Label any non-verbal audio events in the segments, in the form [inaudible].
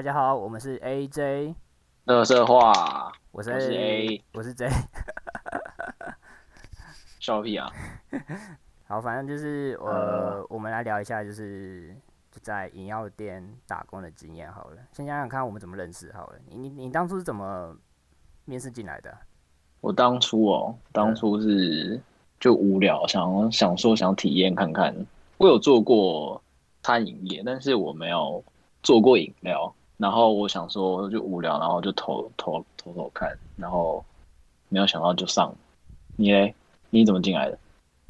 大家好，我们是 AJ，乐色话，我是我是 A，我是 J。[laughs] 笑屁啊！好，反正就是呃呃，我们来聊一下，就是就在饮料店打工的经验好了。先想想看我们怎么认识好了。你你你当初是怎么面试进来的？我当初哦，当初是就无聊，想想说想体验看看。我有做过餐饮业，但是我没有做过饮料。然后我想说就无聊，然后就投投投投看，然后没有想到就上。你嘞？你怎么进来的？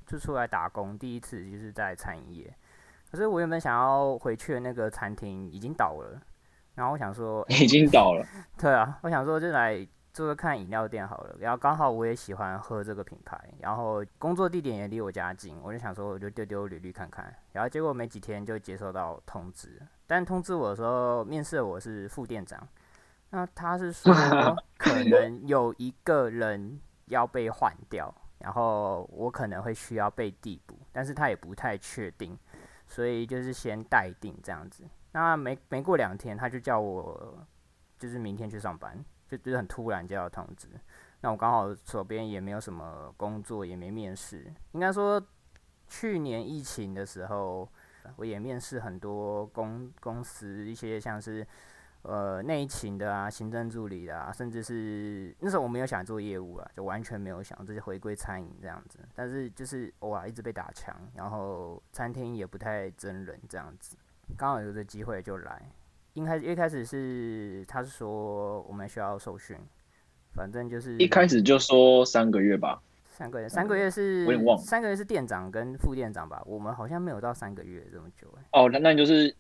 就出来打工，第一次就是在餐饮业。可是我原本想要回去的那个餐厅已经倒了，然后我想说，[laughs] 已经倒了，[laughs] 对啊，我想说就来做做看饮料店好了。然后刚好我也喜欢喝这个品牌，然后工作地点也离我家近，我就想说我就丢丢履历看看。然后结果没几天就接收到通知，但通知我的时候，面试我是副店长，那他是说 [laughs] 可能有一个人要被换掉，然后我可能会需要被递补，但是他也不太确定，所以就是先待定这样子。那没没过两天，他就叫我就是明天去上班，就就是很突然接到通知。那我刚好手边也没有什么工作，也没面试。应该说，去年疫情的时候，我也面试很多公公司，一些像是呃内勤的啊、行政助理的啊，甚至是那时候我没有想做业务啊，就完全没有想，这是回归餐饮这样子。但是就是偶尔一直被打枪，然后餐厅也不太真人这样子。刚好有这机会就来。一开始一开始是他是说我们需要受训，反正就是一开始就说三个月吧。三个月，三个月是我有点忘了三个月是店长跟副店长吧？我们好像没有到三个月这么久哎、哦，那那就是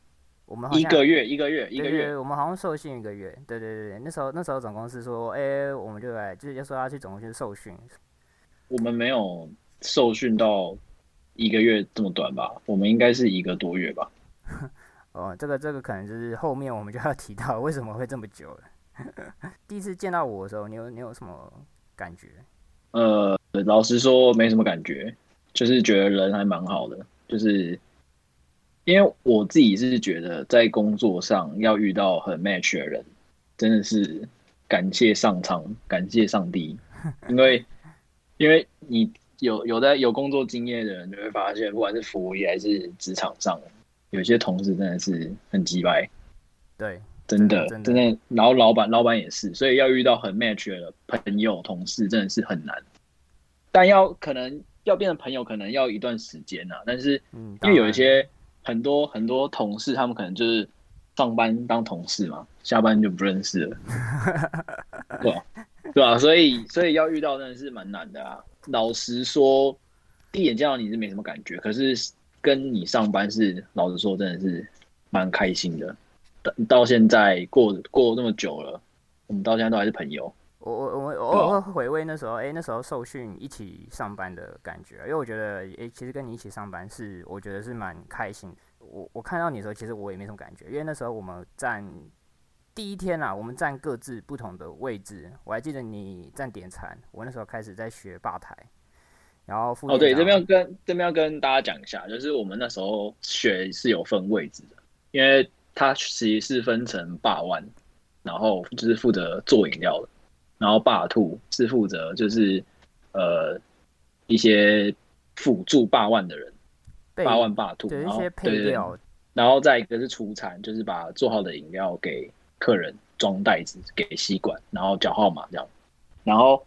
我们好像一个月，一个月，一个月。我们好像受训一个月。对对对对，那时候那时候总公司说，哎、我们就来就是要说要去总公司受训，我们没有受训到一个月这么短吧？我们应该是一个多月吧？[laughs] 哦，这个这个可能就是后面我们就要提到为什么会这么久了。[laughs] 第一次见到我的时候，你有你有什么感觉？呃，老实说没什么感觉，就是觉得人还蛮好的，就是因为我自己是觉得在工作上要遇到很 match 的人，真的是感谢上苍，感谢上帝，因为因为你有有在有工作经验的人，你会发现，不管是服务业还是职场上，有些同事真的是很鸡掰。对，真的真的然后老板老板也是，所以要遇到很 match 的朋友同事真的是很难。但要可能要变成朋友，可能要一段时间呐、但是嗯，因为有一些很多很多同事，他们可能就是上班当同事嘛，下班就不认识了，[laughs] 对吧？对吧？所以所以要遇到真的是蛮难的啊。老实说，第一眼见到你是没什么感觉，可是跟你上班是老实说真的是蛮开心的。到到现在过过那么久了，我们到现在都还是朋友。我我我我偶尔回味那时候，哎、那时候受训一起上班的感觉，因为我觉得，哎、其实跟你一起上班是，我觉得是蛮开心。我我看到你的时候，其实我也没什么感觉，因为那时候我们站第一天啊，我们站各自不同的位置。我还记得你站点餐，我那时候开始在学吧台，然后副哦，对，这边要跟这边要跟大家讲一下，就是我们那时候学是有分位置的，因为它其实是分成霸万，然后就是负责做饮料的，然后霸兔是负责就是呃一些辅助霸万的人，被霸万霸兔，然后对然后再一个是出餐，就是把做好的饮料给客人装袋子，给吸管，然后缴号码这样。然后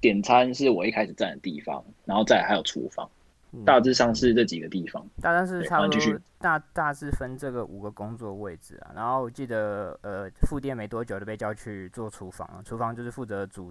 点餐是我一开始站的地方，然后再还有厨房，嗯大致上是这几个地方。大概是差不多大大致分这个五个工作位置啊。然后我记得呃副店没多久就被叫去做厨房了，厨房就是负责煮，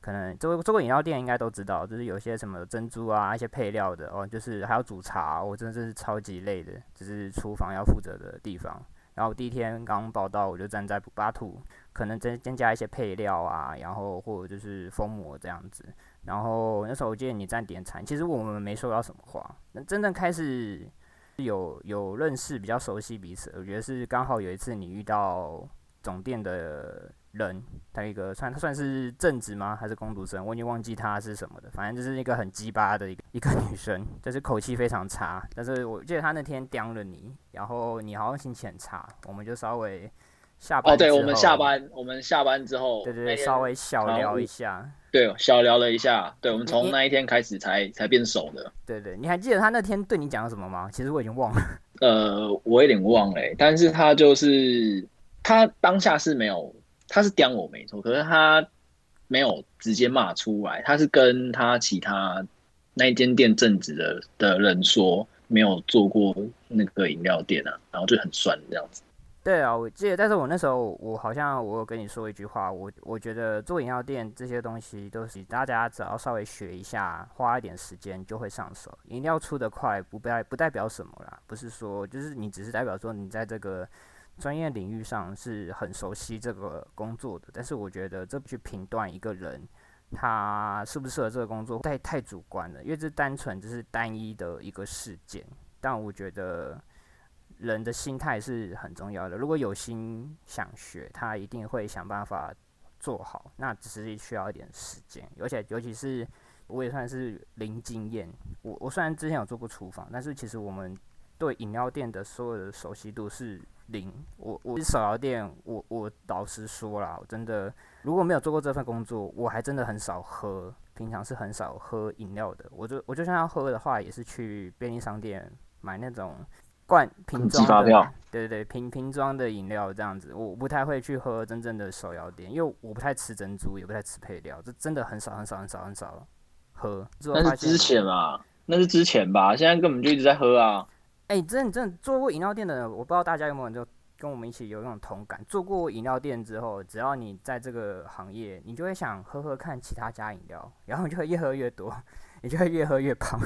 可能做做过饮料店应该都知道，就是有些什么珍珠啊一些配料的哦，就是还要煮茶，我真的是超级累的，就是厨房要负责的地方。然后第一天刚报道，我就站在巴图，可能增增加一些配料啊，然后或者就是封膜这样子。然后那时候我记得你站点餐，其实我们没说到什么话。那真正开始有有认识、比较熟悉彼此，我觉得是刚好有一次你遇到总店的人，他一个算他算是正职吗？还是工读生？我已经忘记他是什么的，反正就是一个很鸡巴的一个一个女生，就是口气非常差。但是我记得他那天刁了你，然后你好像心情很差，我们就稍微下班哦，对，我们下班，我们下班之后，对对对，稍微小聊一下。对小聊了一下，对我们从那一天开始才才变熟的。对对，你还记得他那天对你讲了什么吗？其实我已经忘了。呃，我有点忘了欸、但是他就是他当下是没有，他是刁我没错，可是他没有直接骂出来，他是跟他其他那一间店正职的的人说没有做过那个饮料店啊，然后就很酸这样子。对啊，我记得，但是我那时候我好像我有跟你说一句话，我我觉得做饮料店这些东西都是大家只要稍微学一下，花一点时间就会上手。饮料出得快不代不代表什么啦，不是说就是你只是代表说你在这个专业领域上是很熟悉这个工作的，但是我觉得这去评断一个人他适不适合这个工作太太主观了，因为这单纯只是单一的一个事件，但我觉得。人的心态是很重要的。如果有心想学，他一定会想办法做好。那只是需要一点时间，而且尤其是我也算是零经验。我我虽然之前有做过厨房，但是其实我们对饮料店的所有的熟悉度是零。我我手摇店，我我老实说啦，我真的如果没有做过这份工作，我还真的很少喝，平常是很少喝饮料的。我就我就算要喝的话，也是去便利商店买那种。罐瓶装的，对对对，瓶瓶装的饮料这样子，我不太会去喝真正的手摇店，因为我不太吃珍珠，也不太吃配料，这真的很少很少很少很少喝。之后发现那是之前啊，那是之前吧，现在根本就一直在喝啊。哎、真的真的做过饮料店的人，我不知道大家有没有就跟我们一起有那种同感。做过饮料店之后，只要你在这个行业，你就会想喝喝看其他家饮料，然后你就会越喝越多，你就会越喝越胖。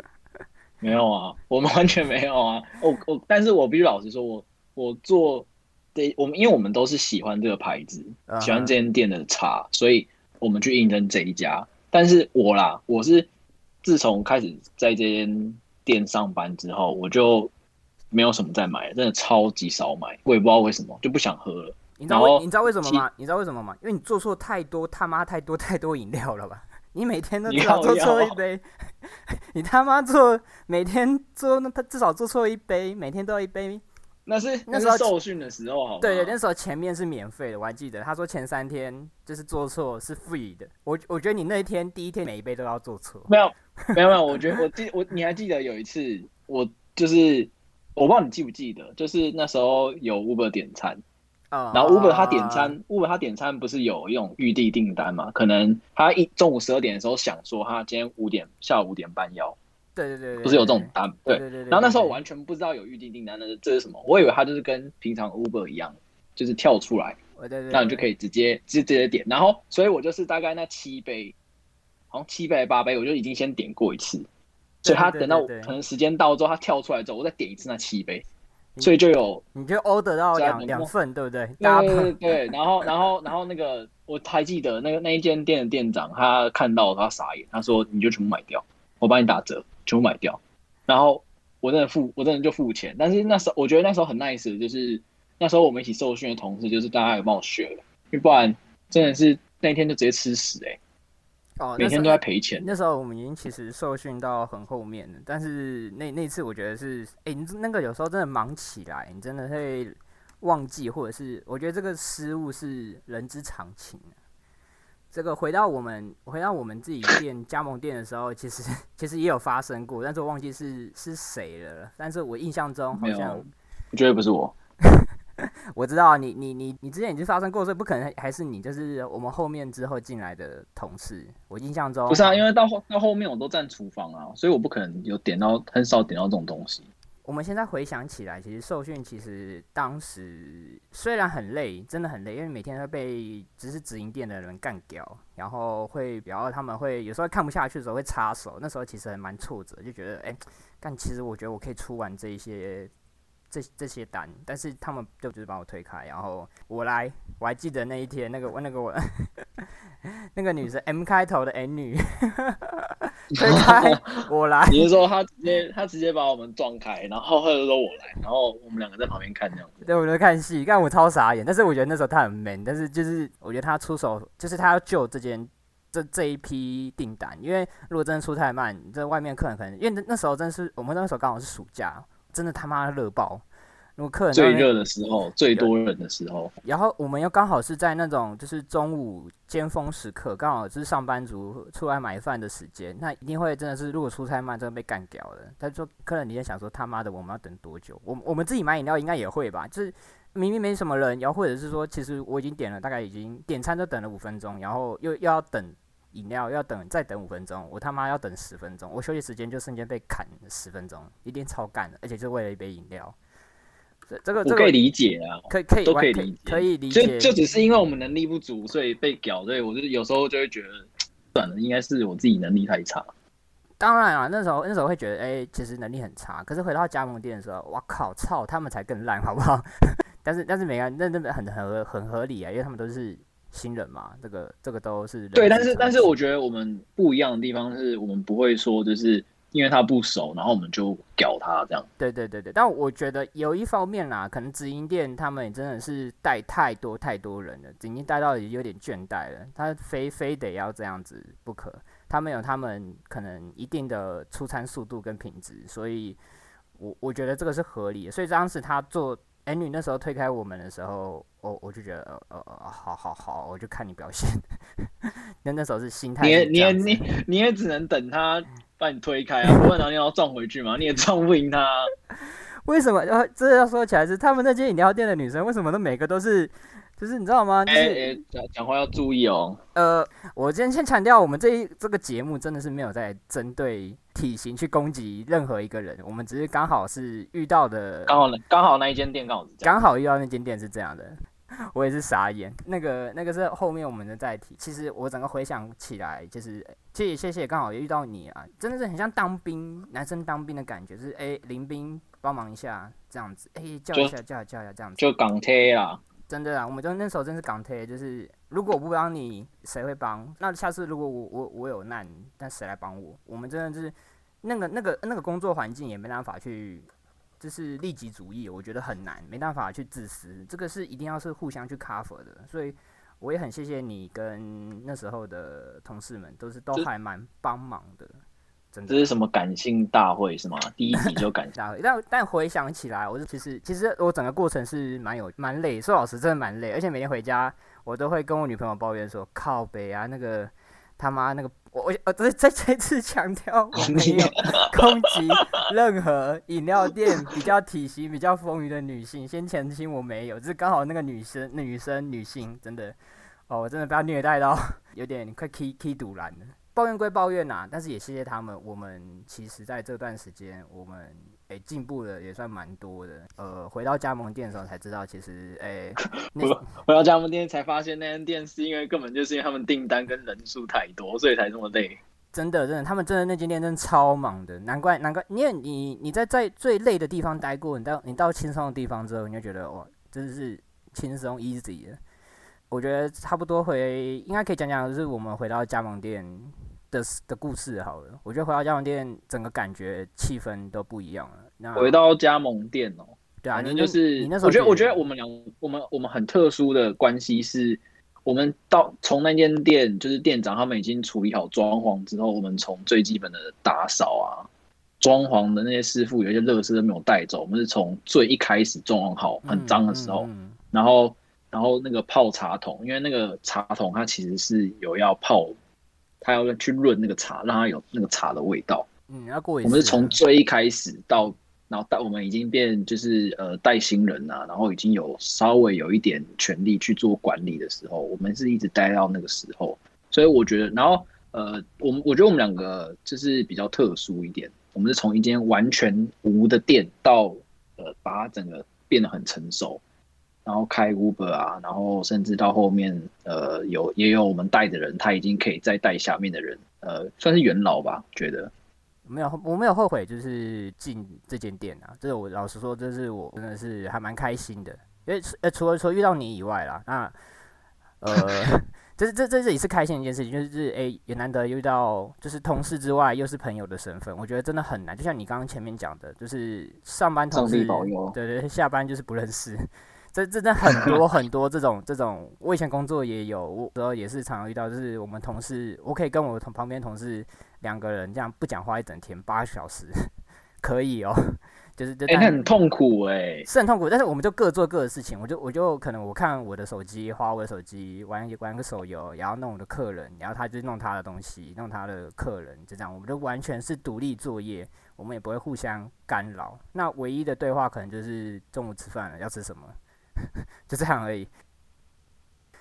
[laughs] 没有啊，我们完全没有啊。我我，但是我必须老实说，我我做对我们，因为我们都是喜欢这个牌子，喜欢这间店的茶，所以我们去应征这一家。但是我啦，我是自从开始在这间店上班之后，我就没有什么再买了，真的超级少买，我也不知道为什么，就不想喝了。你知道为你知道为什么吗？你知道为什么吗？因为你做错太多他妈太多太多饮料了吧？你每天都你至少做错一杯，[laughs] 你他妈做每天做那他至少做错一杯，每天都要一杯。那是那那时候是受训的时候，好？对对，那时候前面是免费的，我还记得他说前三天就是做错是 free 的。我我觉得你那一天第一天每一杯都要做错。没有，[laughs] 没有，没有。我觉得我记我你还记得有一次，我就是我不知道你记不记得，就是那时候有 Uber 点餐，啊然后 Uber 他点餐、u b e r 他点餐不是有用预定订单嘛？可能他一中午十二点的时候想说他今天五点下午五点半要，对对对对，不是有这种单对。对对对。然后那时候我完全不知道有预定订单，那是这是什么？我以为它就是跟平常 Uber 一样，就是跳出来，对对对，那你就可以直接直接点。然后所以我就是大概那七杯，好像七杯八杯，我就已经先点过一次。所以他等到可能时间到之后，他跳出来之后，我再点一次那七杯，所以就有你就 order 到两两份，对不对？对对 [laughs] 对对，然后然后然后那个我还记得那个那一间店的店长，他看到他傻眼，他说你就全部买掉，我帮你打折，全部买掉。然后我真的付，我真的就付钱。但是那时候我觉得那时候很 nice，的就是那时候我们一起受训的同事，就是大家有帮我学了，因为不然真的是那一天就直接吃屎哎、哦，每天都在赔钱。那时候我们已经其实受训到很后面了，但是那那次我觉得是，哎、你那个有时候真的忙起来，你真的会忘记，或者是我觉得这个失误是人之常情啊这个回到我们回到我们自己店加盟店的时候，其实其实也有发生过，但是我忘记是是谁了。但是我印象中好像我觉得不是我，[laughs] 我知道你你你你之前已经发生过，所以不可能还是你，就是我们后面之后进来的同事。我印象中不是啊，因为到后到后面我都站厨房啊，所以我不可能有点到很少点到这种东西。我们现在回想起来，其实受训其实当时虽然很累，真的很累，因为每天会被只是直营店的人干掉，然后会，然后他们会有时候看不下去的时候会插手，那时候其实还蛮挫折，就觉得哎，但、其实我觉得我可以出完这一些这这些单，但是他们就只是把我推开，然后我来，我还记得那一天那个我那个我 [laughs] 那个女生 M 开头的 N 女 [laughs] 推开我来，[laughs] 你是说他直接他直接把我们撞开，然后或者说我来，然后我们两个在旁边看这样子。对，我在看戏，但我超傻眼。但是我觉得那时候他很 man，但是就是我觉得他出手，就是他要救这件这这一批订单，因为如果真的出太慢，这外面客人可能因为那那时候真的是我们那时候刚好是暑假，真的他妈热爆。如果客人最热的时候，最多人的时候，然后我们又刚好是在那种就是中午尖峰时刻，刚好是上班族出来买饭的时间，那一定会真的是如果出差慢，真的被干掉了。他说客人你在想说他妈的我们要等多久？我我们自己买饮料应该也会吧，就是明明没什么人，然后或者是说其实我已经点了，大概已经点餐都等了五分钟，然后又又要等饮料，要等再等五分钟，我他妈要等十分钟，我休息时间就瞬间被砍十分钟，一定超干的，而且就为了一杯饮料。这这个这个我可以理解啊，可以可以都可可以理解可以理就解，就只是因为我们能力不足，所以被屌，所以我就有时候就会觉得，算了，应该是我自己能力太差。当然啊，那时候那时候会觉得，哎、其实能力很差。可是回到加盟店的时候，哇靠，操，他们才更烂，好不好？[laughs] 但是但是每个人那那很很合很合理啊，因为他们都是新人嘛，这个这个都是对，但是但是我觉得我们不一样的地方是我们不会说就是因为他不熟，然后我们就屌他这样。对对对对，但我觉得有一方面啦，可能直营店他们也真的是带太多太多人了，已经带到有点倦怠了，他非非得要这样子不可。他们有他们可能一定的出餐速度跟品质，所以我我觉得这个是合理的。所以当时他做 N 女那时候推开我们的时候，我我就觉得呃呃呃好好好，我就看你表现。[laughs] 那那时候是心态你你也你你也只能等他把你推开啊，不然然后你要撞回去嘛，你也撞不赢他啊。[laughs] 为什么？呃，这要说起来是他们那间饮料店的女生，为什么都每个都是，就是你知道吗？就哎讲讲话要注意哦。呃，我今天先强调，我们这一这个节目真的是没有在针对体型去攻击任何一个人，我们只是刚好是遇到的，刚好刚好那一间店刚好是。刚好遇到那间店是这样的，[laughs] 我也是傻眼。那个那个是后面我们的再提。其实我整个回想起来，就是谢谢谢谢，刚好也遇到你啊，真的是很像当兵男生当兵的感觉，就是哎临兵帮忙一下这样子，哎叫一下叫一下叫一下这样子。就港贴啦，真的啊，我们就那时候真是港铁，就是如果我不帮你，谁会帮？那下次如果我我我有难，那谁来帮我？我们真的就是那个那个那个工作环境也没办法去，就是利己主义，我觉得很难，没办法去自私，这个是一定要是互相去 cover 的，所以我也很谢谢你跟那时候的同事们，都是都还蛮帮忙的，真的。这是什么感性大会是吗？第一集就感性。大会，但但回想起来，我是其实其实我整个过程是蛮有蛮累，说老实真的蛮累，而且每天回家我都会跟我女朋友抱怨说靠北啊那个他妈那个我我我再再再次强调我没有 [laughs] 攻击任何饮料店比较体型比较丰腴的女性，先前期我没有，只是刚好那个女生女生女性真的哦我真的被她虐待到 [laughs] 有点快 k k 堵拦了。抱怨归抱怨呐、但是也谢谢他们。我们其实在这段时间，我们诶进、步的也算蛮多的。呃，回到加盟店的时候才知道，其实诶、[laughs] 那回到加盟店才发现，那间店是因为根本就是因为他们订单跟人数太多，所以才这么累。真的真的，他们真的那间店真的超忙的，难怪难怪，因为你你在在最累的地方待过，你到你到轻松的地方之后，你就觉得哇，真的是轻松 easy 的。我觉得差不多回应该可以讲讲，就是我们回到加盟店的的故事好了。我觉得回到加盟店，整个感觉气氛都不一样了。那回到加盟店哦、对啊，反正就是你那时候我觉得，我觉得得我们两我们我们很特殊的关系是，我们到从那间店就是店长他们已经处理好装潢之后，我们从最基本的打扫啊、装潢的那些师傅有一些垃圾都没有带走，我们是从最一开始装潢好很脏的时候，嗯嗯然后然后那个泡茶桶，因为那个茶桶它其实是有要泡，它要去润那个茶，让它有那个茶的味道。嗯，要过一次啊。我们是从最一开始到，然后到我们已经变就是呃带新人啊，然后已经有稍微有一点权利去做管理的时候，我们是一直待到那个时候，所以我觉得，然后呃，我们我觉得我们两个就是比较特殊一点，我们是从一间完全无的店到呃把它整个变得很成熟。然后开 Uber 啊，然后甚至到后面，呃，有也有我们带的人，他已经可以再带下面的人，呃，算是元老吧，觉得。没有，我没有后悔，就是进这间店啊。这是我老实说，这是我真的是还蛮开心的，因为呃，除了说遇到你以外啦，那呃，[laughs] 这这这这也是开心的一件事情，就是诶，也难得遇到就是同事之外又是朋友的身份，我觉得真的很难。就像你刚刚前面讲的，就是上班同事保佑，对对，下班就是不认识。这真的很多 [laughs] 很多这种这种，我以前工作也有，我时候也是常常遇到，就是我们同事，我可以跟我同旁边同事两个人这样不讲话一整天八小时，可以哦，就是就哎、但那很痛苦哎、是很痛苦，但是我们就各做各的事情。我就我就可能我看我的手机，花我的手机，玩玩个手游，然后弄我的客人，然后他就弄他的东西，弄他的客人，就这样，我们就完全是独立作业，我们也不会互相干扰。那唯一的对话可能就是中午吃饭了，要吃什么，就这样而已。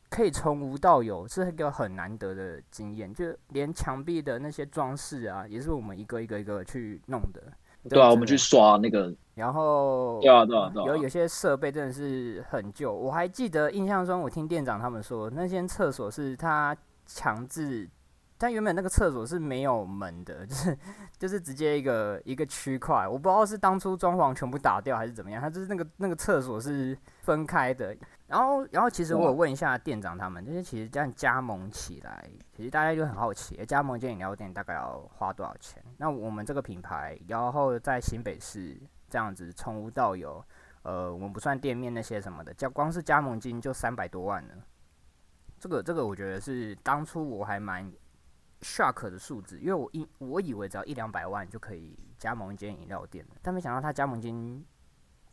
可以从无到有是一个很难得的经验，就连墙壁的那些装饰啊，也是我们一个一个一个去弄的。对啊，我们去刷那个，然后对啊，对啊，对啊，有有些设备真的是很旧，我还记得印象中，我听店长他们说，那间厕所是他强制，但原本那个厕所是没有门的，[laughs] 就是就是直接一个一个区块，我不知道是当初装潢全部打掉还是怎么样，它就是那个那个厕所是分开的。然后然后其实我有问一下店长他们，就是其实这样加盟起来，其实大家就很好奇，诶加盟一间饮料店大概要花多少钱？那我们这个品牌，然后在新北市这样子从无到有。呃，我们不算店面那些什么的，加光是加盟金就三百多万了。这个这个我觉得是当初我还蛮 shock 的数字，因为我以我以为只要一两百万就可以加盟一间饮料店了，但没想到他加盟金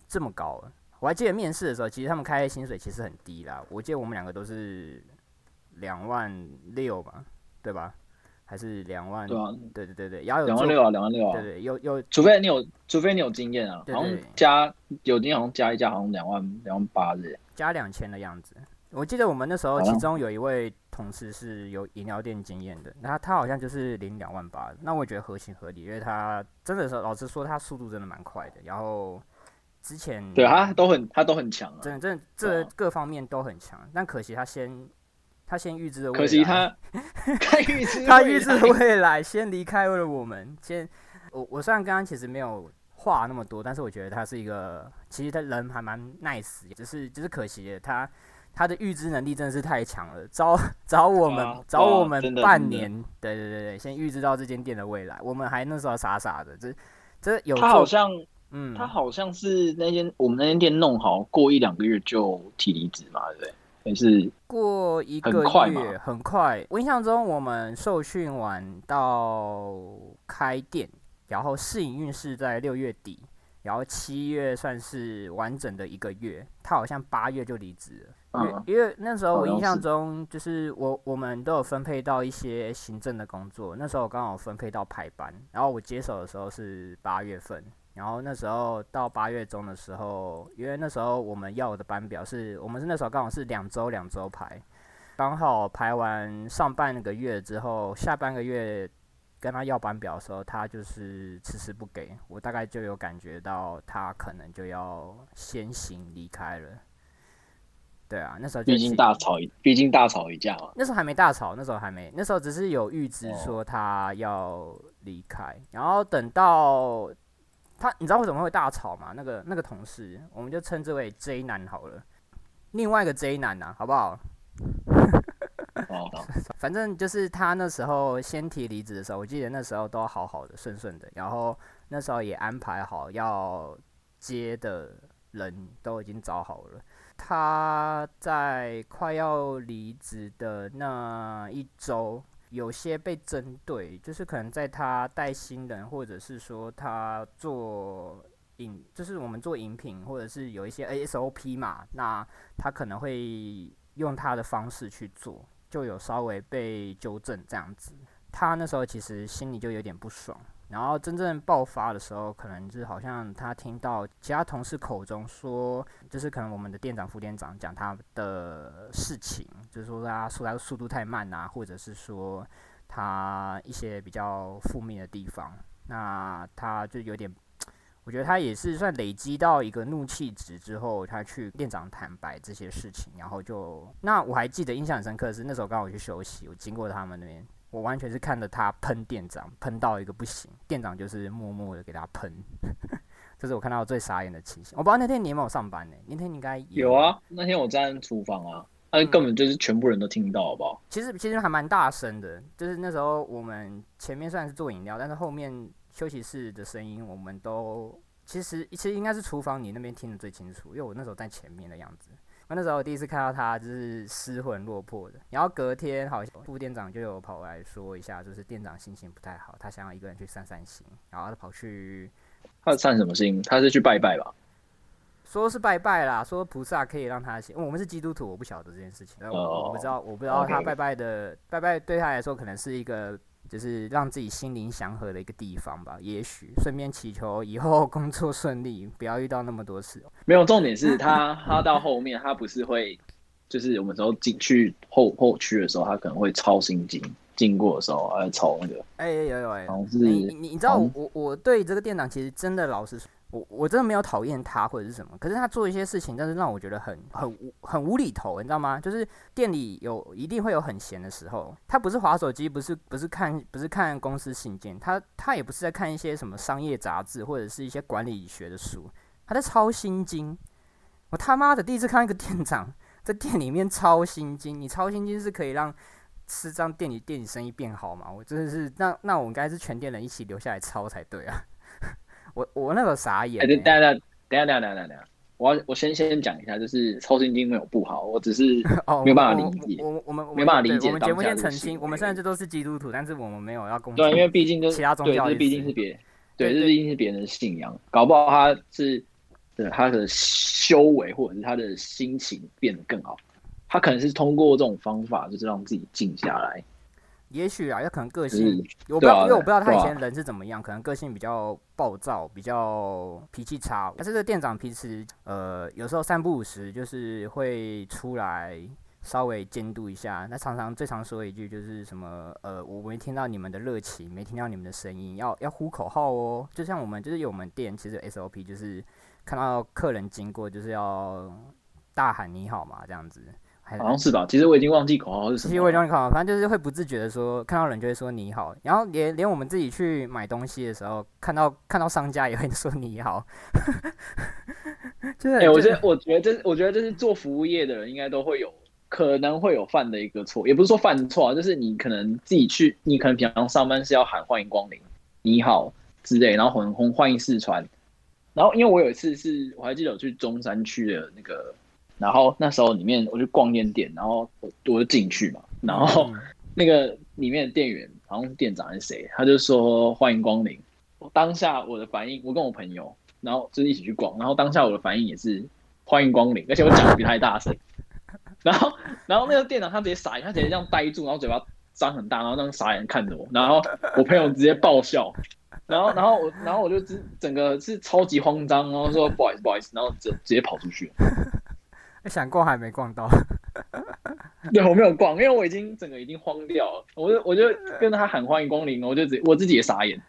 这么高了。我还记得面试的时候，其实他们开的薪水其实很低啦，我记得我们两个都是两万六吧，对吧？还是两万？对啊，对对对对，然后有两万六啊，两万六啊对，对，有有除非你有，除非你有经验啊，好像加有经验，好像加一加，好像两万两万八日，加两千的样子。我记得我们那时候，其中有一位同事是有饮料店经验的，那他好像就是领两万八，那我觉得合情合理，因为他真的是老实说，他速度真的蛮快的。然后之前对他都很他都很强啊，真的真的这各方面都很强，但可惜他先他先预知了未来，可惜他 [laughs] 他预知他未来预知未来，先离开了我们。先，我我虽然刚刚其实没有话那么多，但是我觉得他是一个，其实他人还蛮 nice，只是只是可惜了他他的预知能力真的是太强了，找 [laughs] 找我们、啊找我们半年，对对对对，先预知到这间店的未来，我们还那时候傻傻的，这这有他好像嗯，他好像是那间我们那间店弄好，过一两个月就提离职嘛，对不对？还是过一个月很快。我印象中，我们受训完到开店，然后试营运是在六月底，然后七月算是完整的一个月。他好像八月就离职了。因为嗯因为那时候我印象中，就是我我们都有分配到一些行政的工作，那时候刚好分配到排班，然后我接手的时候是八月份，然后那时候到八月中的时候，因为那时候我们要的班表是我们是那时候刚好是两周两周排，刚好排完上半个月之后，下半个月跟他要班表的时候，他就是迟迟不给我，大概就有感觉到他可能就要先行离开了。对啊，那时候就毕竟大吵一，毕竟大吵一架嘛。那时候还没大吵，那时候还没，那时候只是有预知哦说他要离开，然后等到他，你知道为什么会大吵吗？那个那个同事，我们就称之为 J 男好了，另外一个 J 男啊，好不好？[laughs] 哦，[laughs] 反正就是他那时候先提离职的时候，我记得那时候都好好的、顺顺的，然后那时候也安排好要接的人都已经找好了。他在快要离职的那一周，有些被针对，就是可能在他带新人，或者是说他做饮，就是我们做饮品，或者是有一些 ASOP 嘛，那他可能会用他的方式去做，就有稍微被纠正这样子。他那时候其实心里就有点不爽，然后真正爆发的时候，可能就是好像他听到其他同事口中说，就是可能我们的店长、副店长讲他的事情，就是说他说他速度太慢啊，或者是说他一些比较负面的地方，那他就有点。我觉得他也是算累积到一个怒气值之后，他去店长坦白这些事情，然后就那我还记得印象很深刻是那时候刚好去休息，我经过他们那边，我完全是看着他喷店长，喷到一个不行，店长就是默默的给他喷，[laughs] 这是我看到最傻眼的情形。我不知道那天你有没有上班呢、那天你应该也有啊，那天我在厨房啊，那根本就是全部人都听到，好不好？其实其实还蛮大声的，就是那时候我们前面虽然是做饮料，但是后面休息室的声音我们都其实其实应该是厨房你那边听得最清楚，因为我那时候在前面的样子。我那时候我第一次看到他就是失魂落魄的，然后隔天好像副店长就有跑来说一下，就是店长心情不太好，他想要一个人去散散心，然后他跑去他散什么心？他是去拜拜吧？说是拜拜啦，说菩萨可以让他行。我们是基督徒，我不晓得这件事情，我我不知道，我不知道他拜拜的拜拜对他来说可能是一个。就是让自己心灵祥和的一个地方吧，也许顺便祈求以后 [laughs] 工作顺利，不要遇到那么多事。没有重点是他，他到后面他不是会，就是我们时候进去后后区的时候，他可能会抄心经，经过的时候还抄那个。哎，有有哎，是你你知道我我对这个店长其实真的老实说。我我真的没有讨厌他或者是什么，可是他做一些事情，但是让我觉得很很很无厘头，你知道吗？就是店里有一定会有很闲的时候，他不是划手机，不是不是看不是看公司信件，他他也不是在看一些什么商业杂志或者是一些管理学的书，他在抄心经。我他妈的第一次看一个店长在店里面抄心经，你抄心经是可以让吃张店里店里生意变好吗？我真的是那那我应该是全店人一起留下来抄才对啊。我我那个傻眼。哎，等等等等下等下等下等下，我要我先先讲一下，就是抽神经没有不好，我只是 [laughs] 没有办法理解。我我们没办法理解。我们节目先澄清，我们虽然这都是基督徒，但是我们没有要攻击。对，因为毕竟都其他宗教，这毕竟是别对，这毕竟是别人的信仰，搞不好他是对他的修为或者是他的心情变得更好，他可能是通过这种方法，就是让自己静下来。也许啊，有可能个性，我不知道，因为我不知道他以前人是怎么样，可能个性比较暴躁，比较脾气差。但是这个店长平时，呃，有时候三不五时就是会出来稍微监督一下。那常常最常说一句就是什么，呃，我没听到你们的热情，没听到你们的声音，要要呼口号哦。就像我们就是有我们店其实 SOP 就是看到客人经过就是要大喊你好嘛，这样子。好像是吧，其实我已经忘记口号是什么。其实我已经忘记口号，反正就是会不自觉的说，看到人就会说你好，然后连连我们自己去买东西的时候，看到看到商家也会说你好。[laughs] 哎，我觉得我觉得这我觉得这是做服务业的人应该都会有可能会有犯的一个错，也不是说犯错啊，就是你可能自己去，你可能平常上班是要喊欢迎光临、你好之类，然后很欢欢迎四川，然后因为我有一次是我还记得我去中山区的那个。然后那时候里面我就逛烟店，然后我我就进去嘛，然后那个里面的店员好像是店长还是谁，他就说欢迎光临。当下我的反应，我跟我朋友，然后就是一起去逛，然后当下我的反应也是欢迎光临，而且我讲的比他大声。[laughs] 然后然后那个店长他直接傻眼，他直接这样呆住，然后嘴巴张很大，然后那样傻眼看着我，然后我朋友直接爆笑，然后然后我然后我就整整个是超级慌张，然后说不好意思不好意思，然后直直接跑出去。想逛还没逛到，[laughs] 对我没有逛，因为我已经整个已经荒掉了。我就我就跟他喊欢迎光临，我就自我自己也傻眼。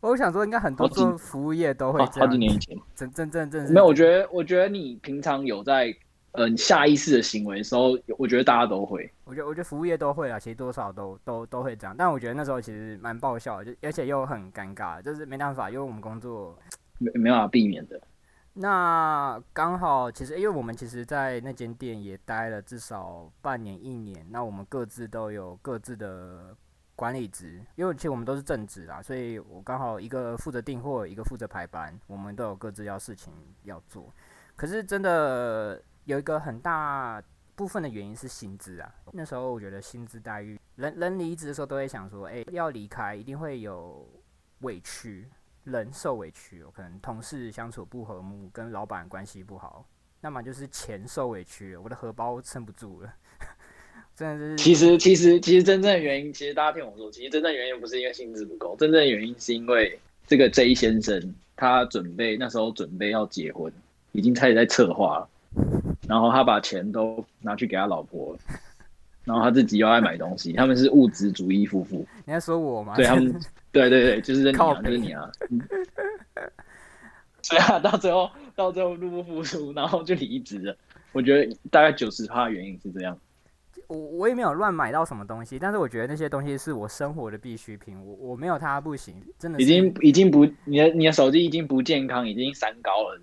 我想说，应该很多做服务业都会这样。好几年以前，真真正正没有。我觉得，我觉得你平常有在嗯下意识的行为的时候，我觉得大家都会。我觉得，我觉得服务业都会啊，其实多少都都都会这样。但我觉得那时候其实蛮爆笑的，就而且又很尴尬，就是没办法，因为我们工作没没办法避免的。那刚好，其实因为我们其实，在那间店也待了至少半年一年，那我们各自都有各自的管理职，因为其实我们都是正职啦，所以我刚好一个负责订货，一个负责排班，我们都有各自要事情要做。可是真的有一个很大部分的原因是薪资啊，那时候我觉得薪资待遇，人人离职的时候都会想说，哎，要离开一定会有委屈。人受委屈，可能同事相处不和睦，跟老板关系不好，那么就是钱受委屈，我的荷包撑不住了，[laughs] 真的是。其实，其实，其实真正的原因，其实大家听我说，其实真正原因不是因为薪资不够，真正的原因是因为这个 J 先生他准备那时候准备要结婚，已经开始在策划了，然后他把钱都拿去给他老婆了。然后他自己又爱买东西，他们是物质主义夫妇。[laughs] 你在说我吗？对他们，[laughs] 对对对，就是你啊，就是你啊。[laughs] 对啊，到最后到最后入不敷出，然后就离职了。我觉得大概九十趴的原因是这样。我我也没有乱买到什么东西，但是我觉得那些东西是我生活的必需品，我我没有它不行，真的。已经已经不，你的你的手机已经不健康，已经三高了。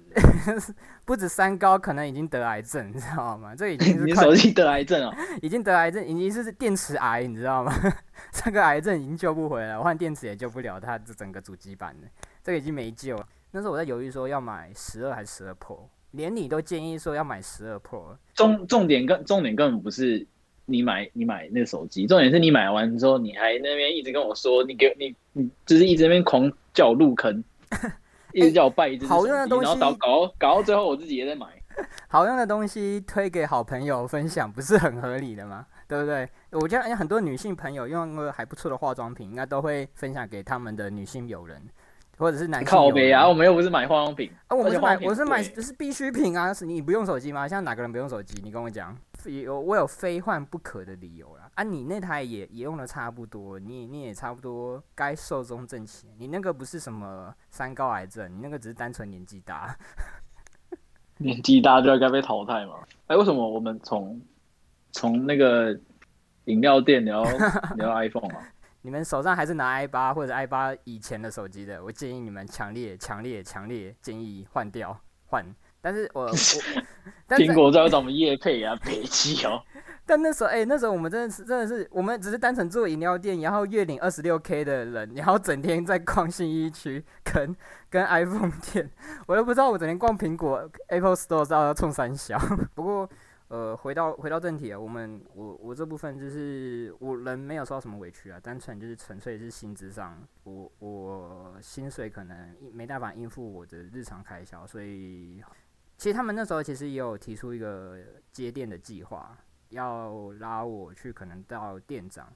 [laughs] 不止三高，可能已经得癌症，你知道吗？这已经是 [laughs] 你手机得癌症哦，[laughs] 已经得癌症，已经是电池癌，你知道吗？这个癌症已经救不回来，换电池也救不了它这整个主机板了，这个已经没救了。那时候我在犹豫说要买十二还是十二 Pro，连你都建议说要买十二 Pro。重重点更重点根本不是你买你买那个手机，重点是你买完之后你还那边一直跟我说你给你你就是一直那边狂叫入坑。[laughs] 一直叫我拜一好用的东西然后搞搞到搞到最后我自己也在买。[laughs] 好用的东西推给好朋友分享，不是很合理的吗？对不对？我觉得很多女性朋友用了还不错的化妆品，应该都会分享给他们的女性友人，或者是男性。靠北啊，我们又不是买化妆品，啊，我们是买，我是买，贵这是必需品啊！是你不用手机吗？现在哪个人不用手机？你跟我讲，有我有非换不可的理由啦。啊，你那台也也用的差不多，你你也差不多该寿终正寝。你那个不是什么三高癌症，你那个只是单纯年纪大。[laughs] 年纪大就该被淘汰吗？哎、为什么我们从从那个饮料店聊聊 iPhone 啊？你们手上还是拿 i 八或者 i 八以前的手机的，我建议你们强烈、强烈、强烈建议换掉换。但是我我，[laughs] 但苹果在找我们叶配啊，[laughs] 北气哦。[laughs] 但那时候，哎、那时候我们真的是真的是，我们只是单纯做饮料店，然后月领二十六 K 的人，然后整天在逛信义区跟跟 iPhone 店，我都不知道我整天逛苹果 Apple Store 是要冲三小。不过，呃，回到回到正题啊，我们我我这部分就是我人没有受到什么委屈啊，单纯就是纯粹是薪资上，我我薪水可能没办法应付我的日常开销，所以其实他们那时候其实也有提出一个接店的计划。要拉我去，可能到店长。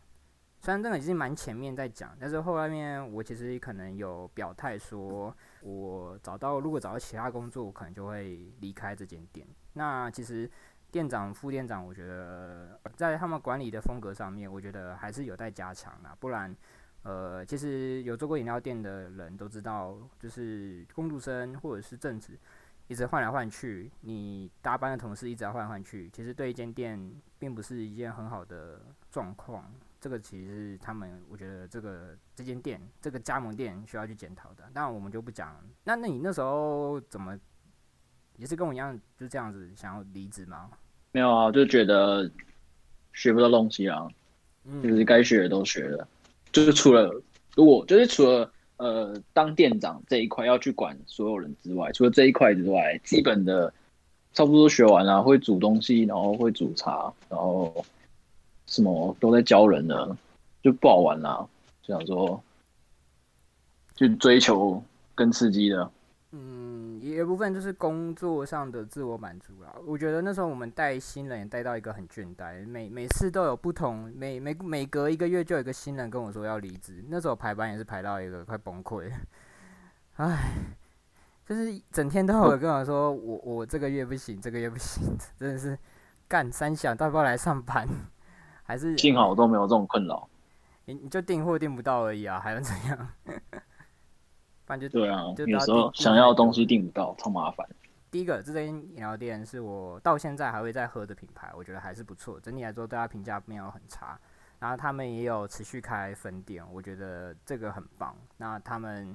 虽然这个已经蛮前面在讲，但是后面我其实可能有表态说，我找到如果找到其他工作，我可能就会离开这间店。那其实店长、副店长，我觉得在他们管理的风格上面，我觉得还是有待加强啦。不然，呃，其实有做过饮料店的人都知道，就是工读生或者是正职。一直换来换去，你搭班的同事一直要换来换去，其实对一间店并不是一件很好的状况。这个其实是他们，我觉得这个这间店这个加盟店需要去检讨的。那我们就不讲。那那你那时候怎么也是跟我一样，就这样子想要离职吗？没有啊，就觉得学不到东西啊，嗯就是该学的都学了，就是除了如果就是除了呃当店长这一块要去管所有人之外，除了这一块之外，基本的差不多都学完了，会煮东西，然后会煮茶，然后什么都在教人了，就不好玩啦。就想说，去追求更刺激的。有一部分就是工作上的自我满足啦。我觉得那时候我们带新人也带到一个很倦怠，每每次都有不同，每每每隔一个月就有一个新人跟我说要离职。那时候排班也是排到一个快崩溃，唉，就是整天都有人跟我说我我这个月不行，这个月不行，真的是干三想，到不要来上班？还是幸好我都没有这种困扰。你你就订货订不到而已啊，还能怎样？不然就对啊，就有时候想要的东西订不到，超麻烦。第一个，这间饮料店是我到现在还会在喝的品牌，我觉得还是不错。整体来说，对它评价没有很差。然后他们也有持续开分店，我觉得这个很棒。那他们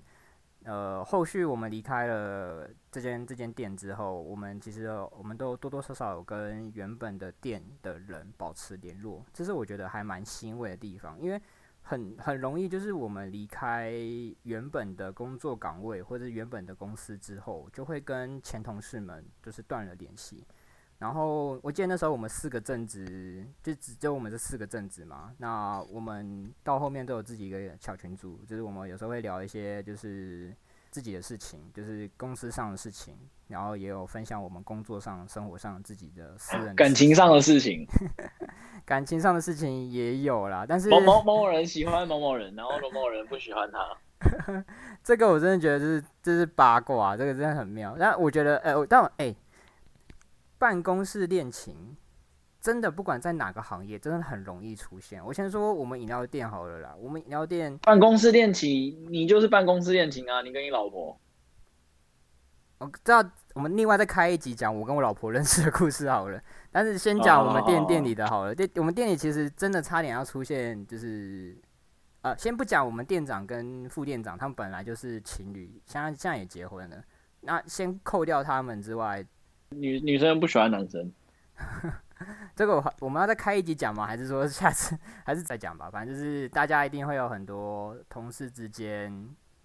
呃，后续我们离开了这间这间店之后，我们其实我们都多多少少有跟原本的店的人保持联络，这是我觉得还蛮欣慰的地方，因为很很容易，就是我们离开原本的工作岗位或者原本的公司之后，就会跟前同事们就是断了联系。然后我记得那时候我们四个正职，就只就我们这四个正职嘛。那我们到后面都有自己一个小群组，就是我们有时候会聊一些就是自己的事情，就是公司上的事情，然后也有分享我们工作上、生活上自己的私人感情上的事情，[laughs] 感情上的事情也有啦，但是某某某某人喜欢某某人，然后某某人不喜欢他。[laughs] 这个我真的觉得就是这是八卦，这个真的很妙。但我觉得，呃，我但我哎、办公室恋情真的不管在哪个行业，真的很容易出现。我先说我们饮料店好了啦，我们饮料店，办公室恋情，你就是办公室恋情啊！你跟你老婆，我知道我们另外再开一集讲我跟我老婆认识的故事好了。但是先讲我们店哦店里的好了。店我们店里其实真的差点要出现，就是呃，先不讲我们店长跟副店长，他们本来就是情侣，现在现在也结婚了。那先扣掉他们之外，女女生不喜欢男生，[laughs] [laughs] 这个我还我们要再开一集讲吗？还是说下次 [laughs] 还是再讲吧？反正就是大家一定会有很多同事之间，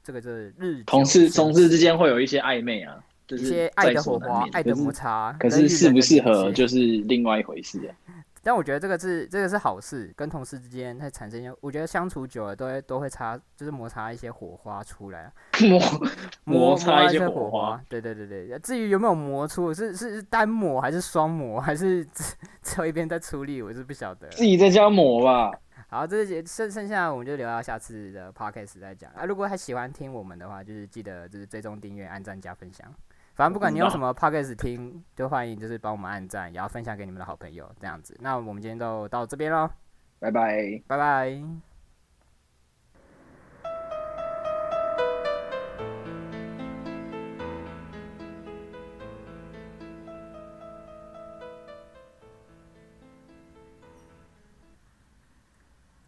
这个就是日同事同事之间会有一些暧昧啊，就一是些爱的火花、爱的摩擦，可是适不适合就是另外一回事啊。但我觉得这个是这个是好事，跟同事之间会产生，我觉得相处久了都会都会擦，就是摩擦一些火花出来，[laughs] 摩 [laughs] 摩摩擦一些火火花。对对对对，至于有没有磨出，是是是单磨还是双磨，还是 [laughs] 只只有一边在出力，我是不晓得。自己在家磨吧。好，这节剩剩下我们就留到下次的 podcast 再讲啊。如果还喜欢听我们的话，就是记得就是追踪订阅、按赞加分享。反正不管你用什么 podcast 听，就欢迎就是帮我们按赞，也要分享给你们的好朋友这样子。那我们今天就到这边喽，拜拜。拜拜。